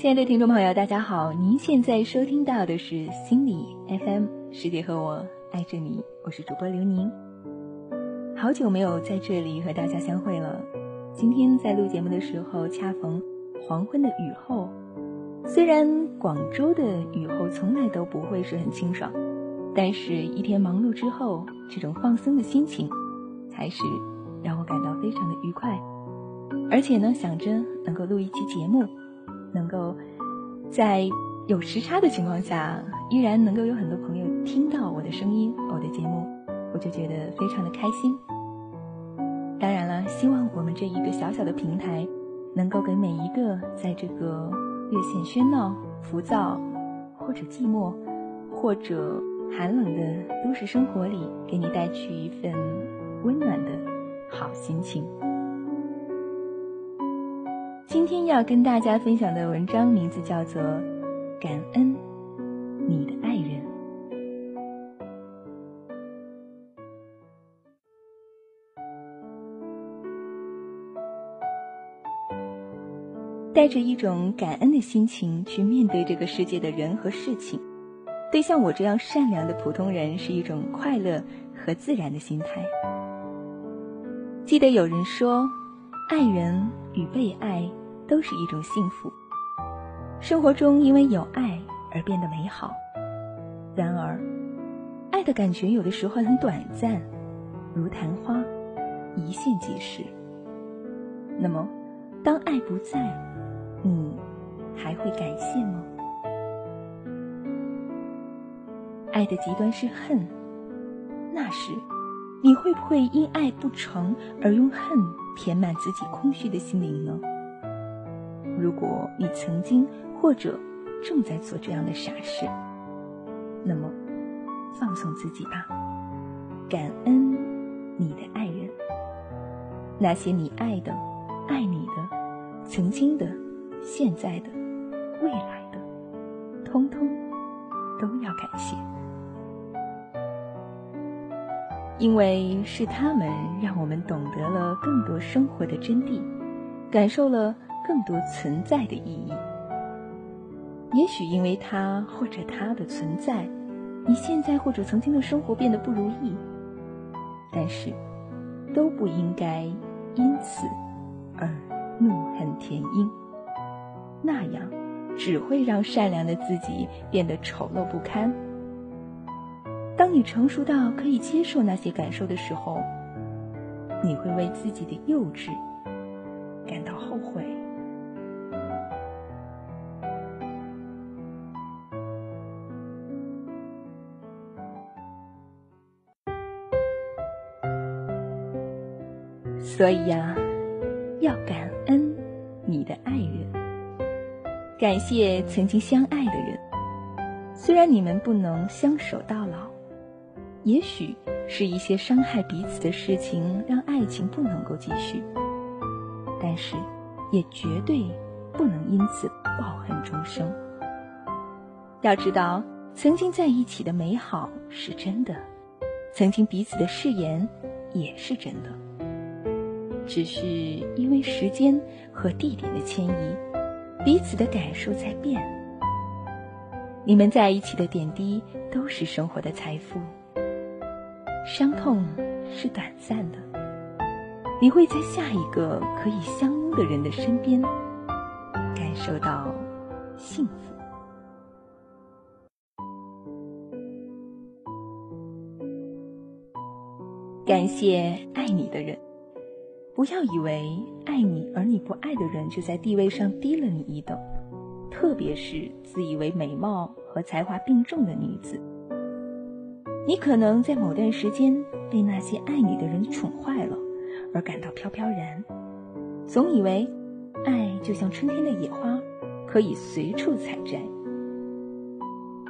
亲爱的听众朋友，大家好！您现在收听到的是心理 FM，世界和我爱着你，我是主播刘宁。好久没有在这里和大家相会了。今天在录节目的时候，恰逢黄昏的雨后。虽然广州的雨后从来都不会是很清爽，但是一天忙碌之后，这种放松的心情，才是让我感到非常的愉快。而且呢，想着能够录一期节目。能够在有时差的情况下，依然能够有很多朋友听到我的声音、我的节目，我就觉得非常的开心。当然了，希望我们这一个小小的平台，能够给每一个在这个略显喧闹、浮躁，或者寂寞，或者寒冷的都市生活里，给你带去一份温暖的好心情。今天要跟大家分享的文章名字叫做《感恩你的爱人》。带着一种感恩的心情去面对这个世界的人和事情，对像我这样善良的普通人是一种快乐和自然的心态。记得有人说，爱人与被爱。都是一种幸福。生活中因为有爱而变得美好，然而，爱的感觉有的时候很短暂，如昙花，一现即逝。那么，当爱不在，你还会感谢吗？爱的极端是恨，那时，你会不会因爱不成而用恨填满自己空虚的心灵呢？如果你曾经或者正在做这样的傻事，那么放松自己吧，感恩你的爱人，那些你爱的、爱你的、曾经的、现在的、未来的，通通都要感谢，因为是他们让我们懂得了更多生活的真谛，感受了。更多存在的意义。也许因为他或者他的存在，你现在或者曾经的生活变得不如意。但是，都不应该因此而怒恨填膺，那样只会让善良的自己变得丑陋不堪。当你成熟到可以接受那些感受的时候，你会为自己的幼稚感到后悔。所以呀，要感恩你的爱人，感谢曾经相爱的人。虽然你们不能相守到老，也许是一些伤害彼此的事情让爱情不能够继续，但是也绝对不能因此抱恨终生。要知道，曾经在一起的美好是真的，曾经彼此的誓言也是真的。只是因为时间和地点的迁移，彼此的感受在变。你们在一起的点滴都是生活的财富。伤痛是短暂的，你会在下一个可以相拥的人的身边，感受到幸福。感谢爱你的人。不要以为爱你而你不爱的人就在地位上低了你一等，特别是自以为美貌和才华并重的女子。你可能在某段时间被那些爱你的人宠坏了，而感到飘飘然，总以为爱就像春天的野花，可以随处采摘。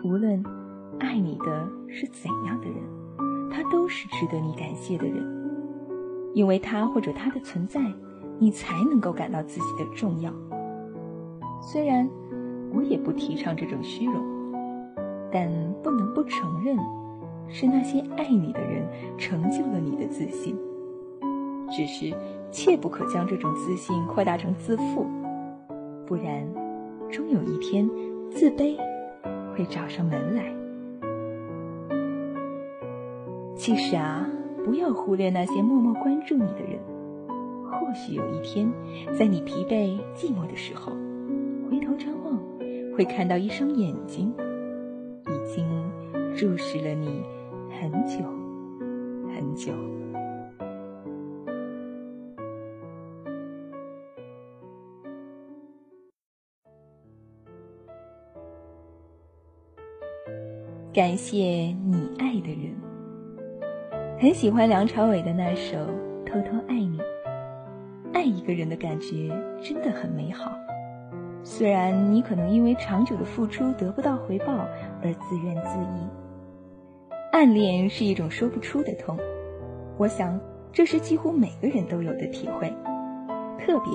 无论爱你的是怎样的人，他都是值得你感谢的人。因为他或者他的存在，你才能够感到自己的重要。虽然我也不提倡这种虚荣，但不能不承认，是那些爱你的人成就了你的自信。只是切不可将这种自信扩大成自负，不然终有一天，自卑会找上门来。其实啊，不要忽略那些默默关注你的人。或许有一天，在你疲惫寂寞的时候，回头张望，会看到一双眼睛，已经注视了你很久很久。感谢你爱的人。很喜欢梁朝伟的那首《偷偷爱你》。爱一个人的感觉真的很美好，虽然你可能因为长久的付出得不到回报而自怨自艾。暗恋是一种说不出的痛，我想这是几乎每个人都有的体会，特别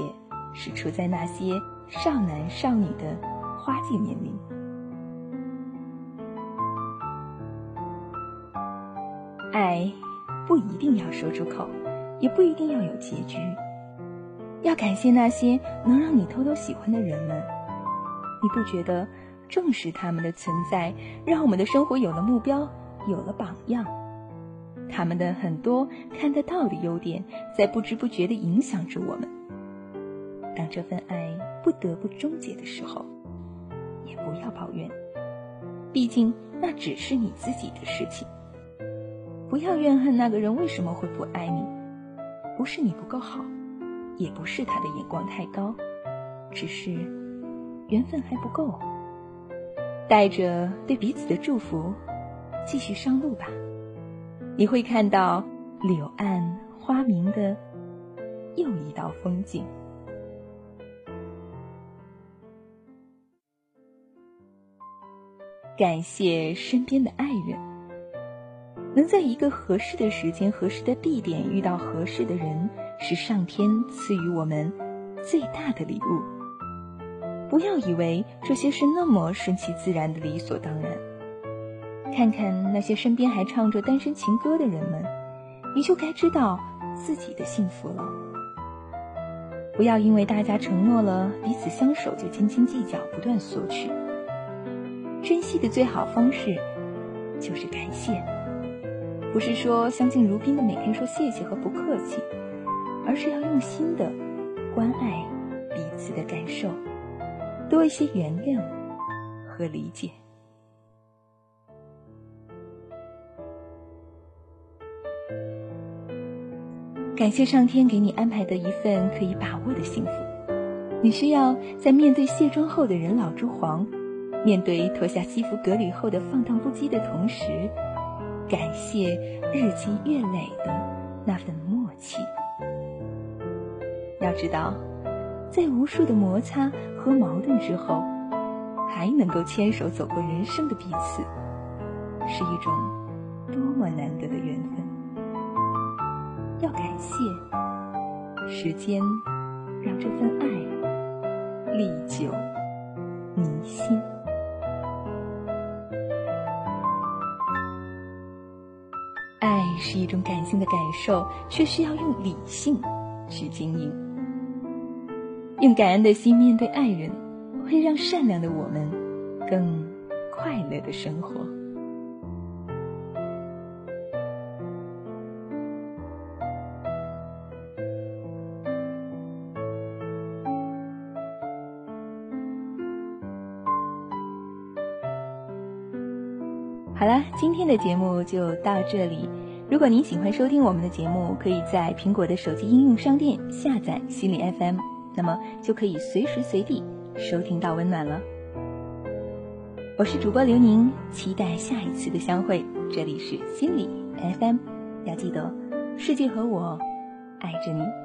是处在那些少男少女的花季年龄。爱不一定要说出口，也不一定要有结局。要感谢那些能让你偷偷喜欢的人们，你不觉得正是他们的存在，让我们的生活有了目标，有了榜样？他们的很多看得到的优点，在不知不觉地影响着我们。当这份爱不得不终结的时候，也不要抱怨，毕竟那只是你自己的事情。不要怨恨那个人为什么会不爱你，不是你不够好。也不是他的眼光太高，只是缘分还不够。带着对彼此的祝福，继续上路吧。你会看到柳暗花明的又一道风景。感谢身边的爱人，能在一个合适的时间、合适的地点遇到合适的人。是上天赐予我们最大的礼物。不要以为这些是那么顺其自然的理所当然。看看那些身边还唱着单身情歌的人们，你就该知道自己的幸福了。不要因为大家承诺了彼此相守就斤斤计较，不断索取。珍惜的最好方式就是感谢，不是说相敬如宾的每天说谢谢和不客气。而是要用心的关爱彼此的感受，多一些原谅和理解。感谢上天给你安排的一份可以把握的幸福。你需要在面对卸妆后的人老珠黄，面对脱下西服革履后的放荡不羁的同时，感谢日积月累的那份默契。要知道，在无数的摩擦和矛盾之后，还能够牵手走过人生的彼此，是一种多么难得的缘分。要感谢时间，让这份爱历久弥新。是一种感性的感受，却需要用理性去经营。用感恩的心面对爱人，会让善良的我们更快乐的生活。好了，今天的节目就到这里。如果您喜欢收听我们的节目，可以在苹果的手机应用商店下载心理 FM。那么就可以随时随地收听到温暖了。我是主播刘宁，期待下一次的相会。这里是心理 FM，要记得，世界和我爱着你。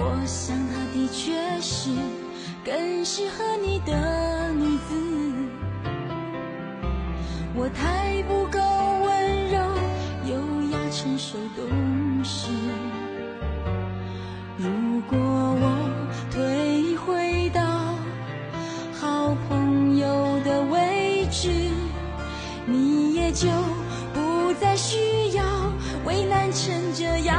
我想她的确是更适合你的女子。我太不够温柔、优雅、成熟、懂事。如果我退回到好朋友的位置，你也就不再需要为难成这样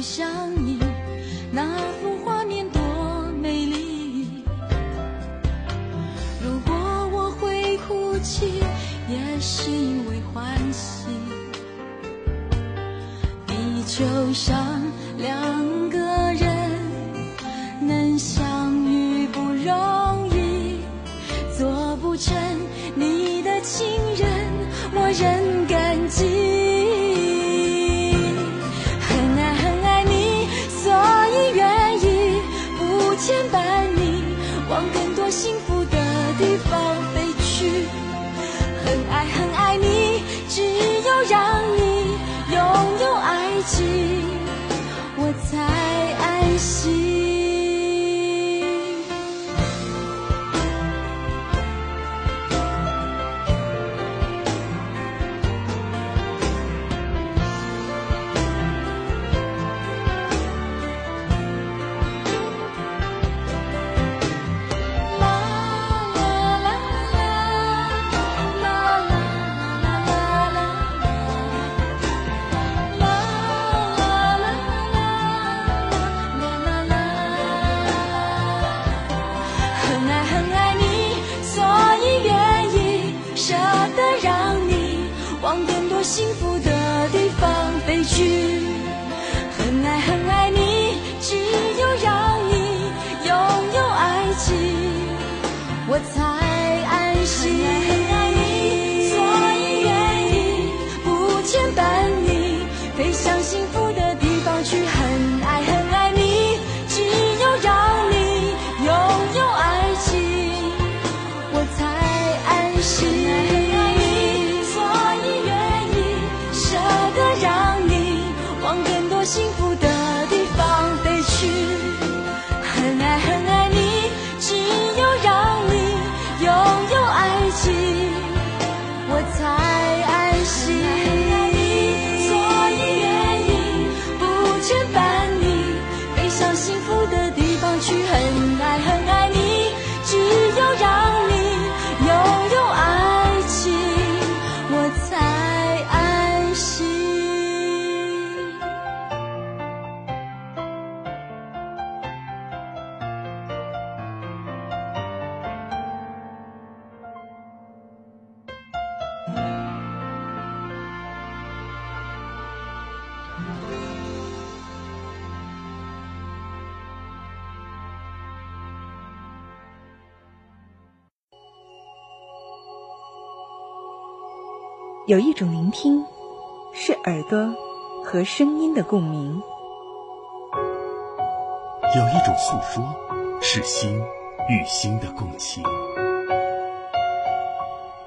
想你，那幅画面多美丽。如果我会哭泣，也是因为欢喜。地球上两个人能相遇不容易，做不成你的情人，我仍感激。幸福的地方飞去。很爱很爱你，有一种聆听，是耳朵和声音的共鸣；有一种诉说，是心与心的共情。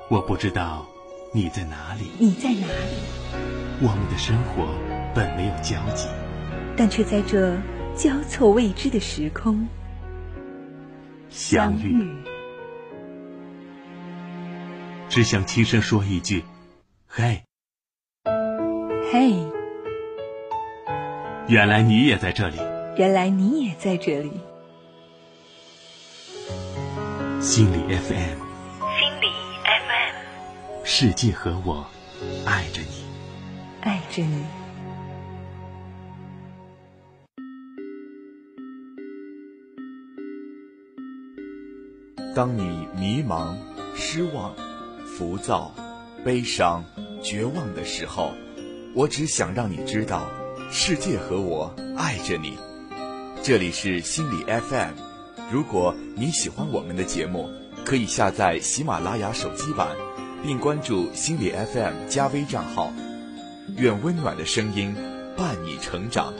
我不知道你在哪里，你在哪里？我们的生活本没有交集，但却在这交错未知的时空相遇。只想轻声说一句：“嘿，嘿，原来你也在这里，原来你也在这里。心理 FM，心理 FM，世界和我爱着你，爱着你。当你迷茫、失望、浮躁、悲伤、绝望的时候，我只想让你知道，世界和我爱着你。这里是心理 FM，如果你喜欢我们的节目，可以下载喜马拉雅手机版，并关注心理 FM 加微账号。愿温暖的声音伴你成长。